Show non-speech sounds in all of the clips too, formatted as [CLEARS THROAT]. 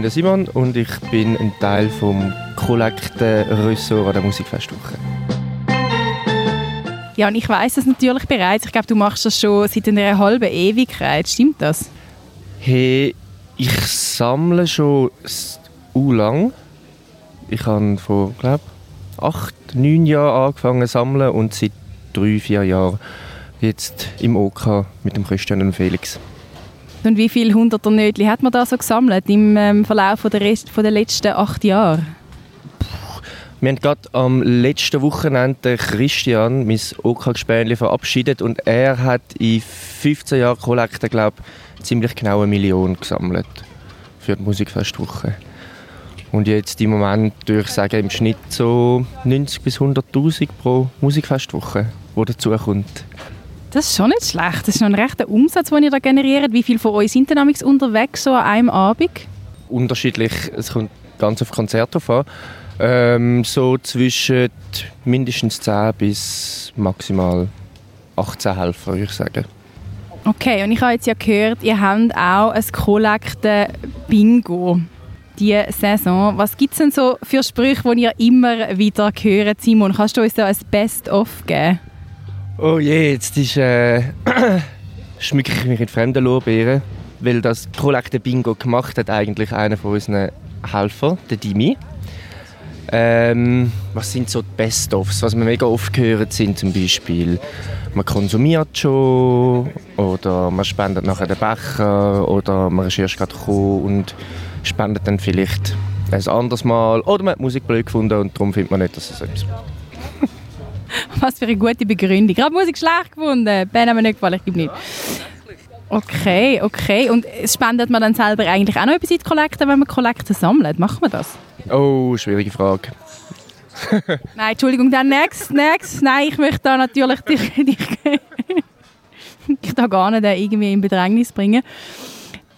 bin der Simon und ich bin ein Teil vom Kollekten-Ressort an der Musikfestwoche. Ja, und ich weiß das natürlich bereits. Ich glaube, du machst das schon seit einer halben Ewigkeit. Stimmt das? Hey, ich sammle schon u lang. Ich habe vor, glaube acht, neun Jahren angefangen zu sammeln und seit drei, vier Jahren jetzt im OK mit dem Christian und Felix. Und wie viele hunderter Nötli hat man da so gesammelt im ähm, Verlauf der, Rest, von der letzten acht Jahre? Wir haben gerade am letzten Wochenende Christian, mein OK-Gespänli, verabschiedet und er hat in 15 Jahren Kollekte, glaube ich, ziemlich genau eine Million gesammelt für die Musikfestwoche. Und jetzt im Moment würde ich sagen, im Schnitt so 90 bis 100'000 pro Musikfestwoche, die dazukommt. Das ist schon nicht schlecht. Das ist noch ein rechter Umsatz, den ihr da generiert. Wie viele von euch sind denn unterwegs so an einem Abend? Unterschiedlich. Es kommt ganz auf Konzerte drauf an. Ähm, so zwischen mindestens 10 bis maximal 18 Helfer, würde ich sagen. Okay, und ich habe jetzt ja gehört, ihr habt auch ein Kollekten-Bingo diese Saison. Was gibt es denn so für Sprüche, die ihr immer wieder hört? Simon, kannst du uns da ein Best-of geben? Oh je, jetzt ist, äh, [CLEARS THROAT] schmücke ich mich in fremden Lorbeeren, weil das Kollekte Bingo gemacht hat eigentlich einer von unseren Helfern, der Dimi. Ähm, was sind so die Best-ofs? Was wir mega oft gehört sind zum Beispiel, man konsumiert schon oder man spendet nachher den Becher oder man ist erst gerade gekommen und spendet dann vielleicht ein anderes Mal oder man hat Musik blöd gefunden und darum findet man nicht, dass es etwas [LAUGHS] Was für eine gute Begründung. Gerade Musik schlecht gefunden. Ben hat mir nicht gefallen, ich gebe nicht. Okay, okay. Und spendet man dann selber eigentlich auch noch etwas in die Kollekte, wenn man Kollekte sammelt? Macht man das? Oh, schwierige Frage. [LAUGHS] Nein, Entschuldigung, dann next, next. Nein, ich möchte da natürlich dich, [LAUGHS] dich ich da gar nicht irgendwie in Bedrängnis bringen.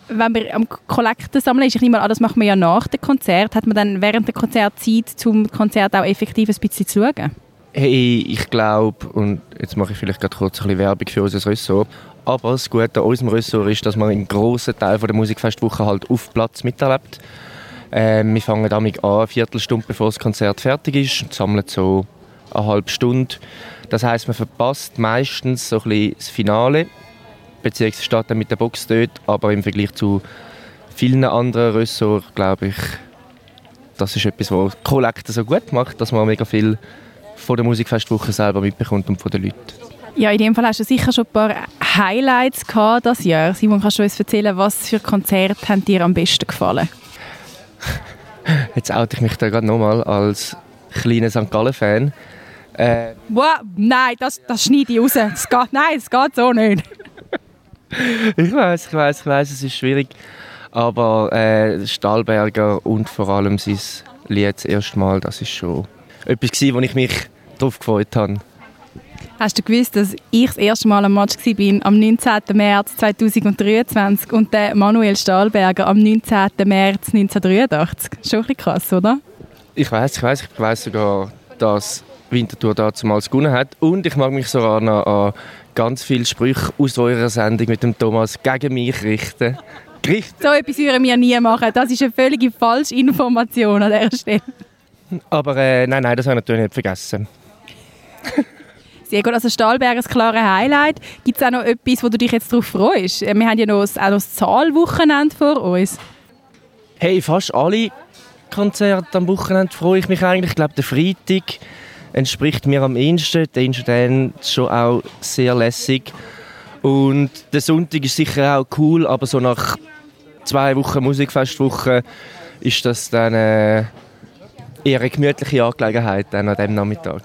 Wenn man am Kollekten sammeln ist, ich nehme mal an, das macht man ja nach dem Konzert. Hat man dann während der Konzert Zeit, zum Konzert auch effektiv ein bisschen zu schauen? Hey, ich glaube, und jetzt mache ich vielleicht gerade kurz ein bisschen Werbung für unser Ressort, aber das Gute an unserem Ressort ist, dass man einen grossen Teil der Musikfestwoche halt auf Platz miterlebt. Ähm, wir fangen damit an, eine Viertelstunde bevor das Konzert fertig ist und sammeln so eine halbe Stunde. Das heißt, man verpasst meistens so ein bisschen das Finale, beziehungsweise steht dann mit der Box dort, aber im Vergleich zu vielen anderen Ressorts, glaube ich, das ist etwas, was Collector so gut macht, dass man mega viel von der Musikfestwoche selber mitbekommt und von den Leuten. Ja, in dem Fall hast du sicher schon ein paar Highlights gehabt das Jahr. Simon, kannst du uns erzählen, was für Konzerte haben dir am besten gefallen? [LAUGHS] Jetzt oute ich mich da gerade nochmal als kleiner St. Gallen-Fan. Äh, wow, nein, das, das schneide ich raus. Das geht, nein, das geht so nicht. [LAUGHS] ich weiß, ich weiß, ich weiß, es ist schwierig. Aber äh, Stahlberger und vor allem sein Lied das erste Mal, das ist schon etwas gewesen, wo ich mich darauf gefreut habe. Hast du gewusst, dass ich das erste Mal am Match war am 19. März 2023 und der Manuel Stahlberger am 19. März 1983? Schon ein bisschen krass, oder? Ich weiß, ich weiß, ich weiß sogar, dass Winterthur damals gewonnen hat und ich mag mich sogar noch an ganz viele Sprüche aus eurer Sendung mit dem Thomas gegen mich richten. Gericht. So etwas würden wir nie machen. Das ist eine völlige Falschinformation an dieser Stelle. Aber äh, nein, nein, das habe ich natürlich nicht vergessen. Sehr gut, also Stahlberg ein klares Highlight. Gibt es auch noch etwas, wo du dich jetzt darauf freust? Äh, wir haben ja noch, auch noch das Zahlwochenende vor uns. Hey, fast alle Konzerte am Wochenende freue ich mich eigentlich. Ich glaube, der Freitag entspricht mir am ehesten. Der ist dann schon auch sehr lässig. Und der Sonntag ist sicher auch cool, aber so nach zwei Wochen Musikfestwoche ist das dann... Äh, eher gemütliche Angelegenheit an diesem Nachmittag.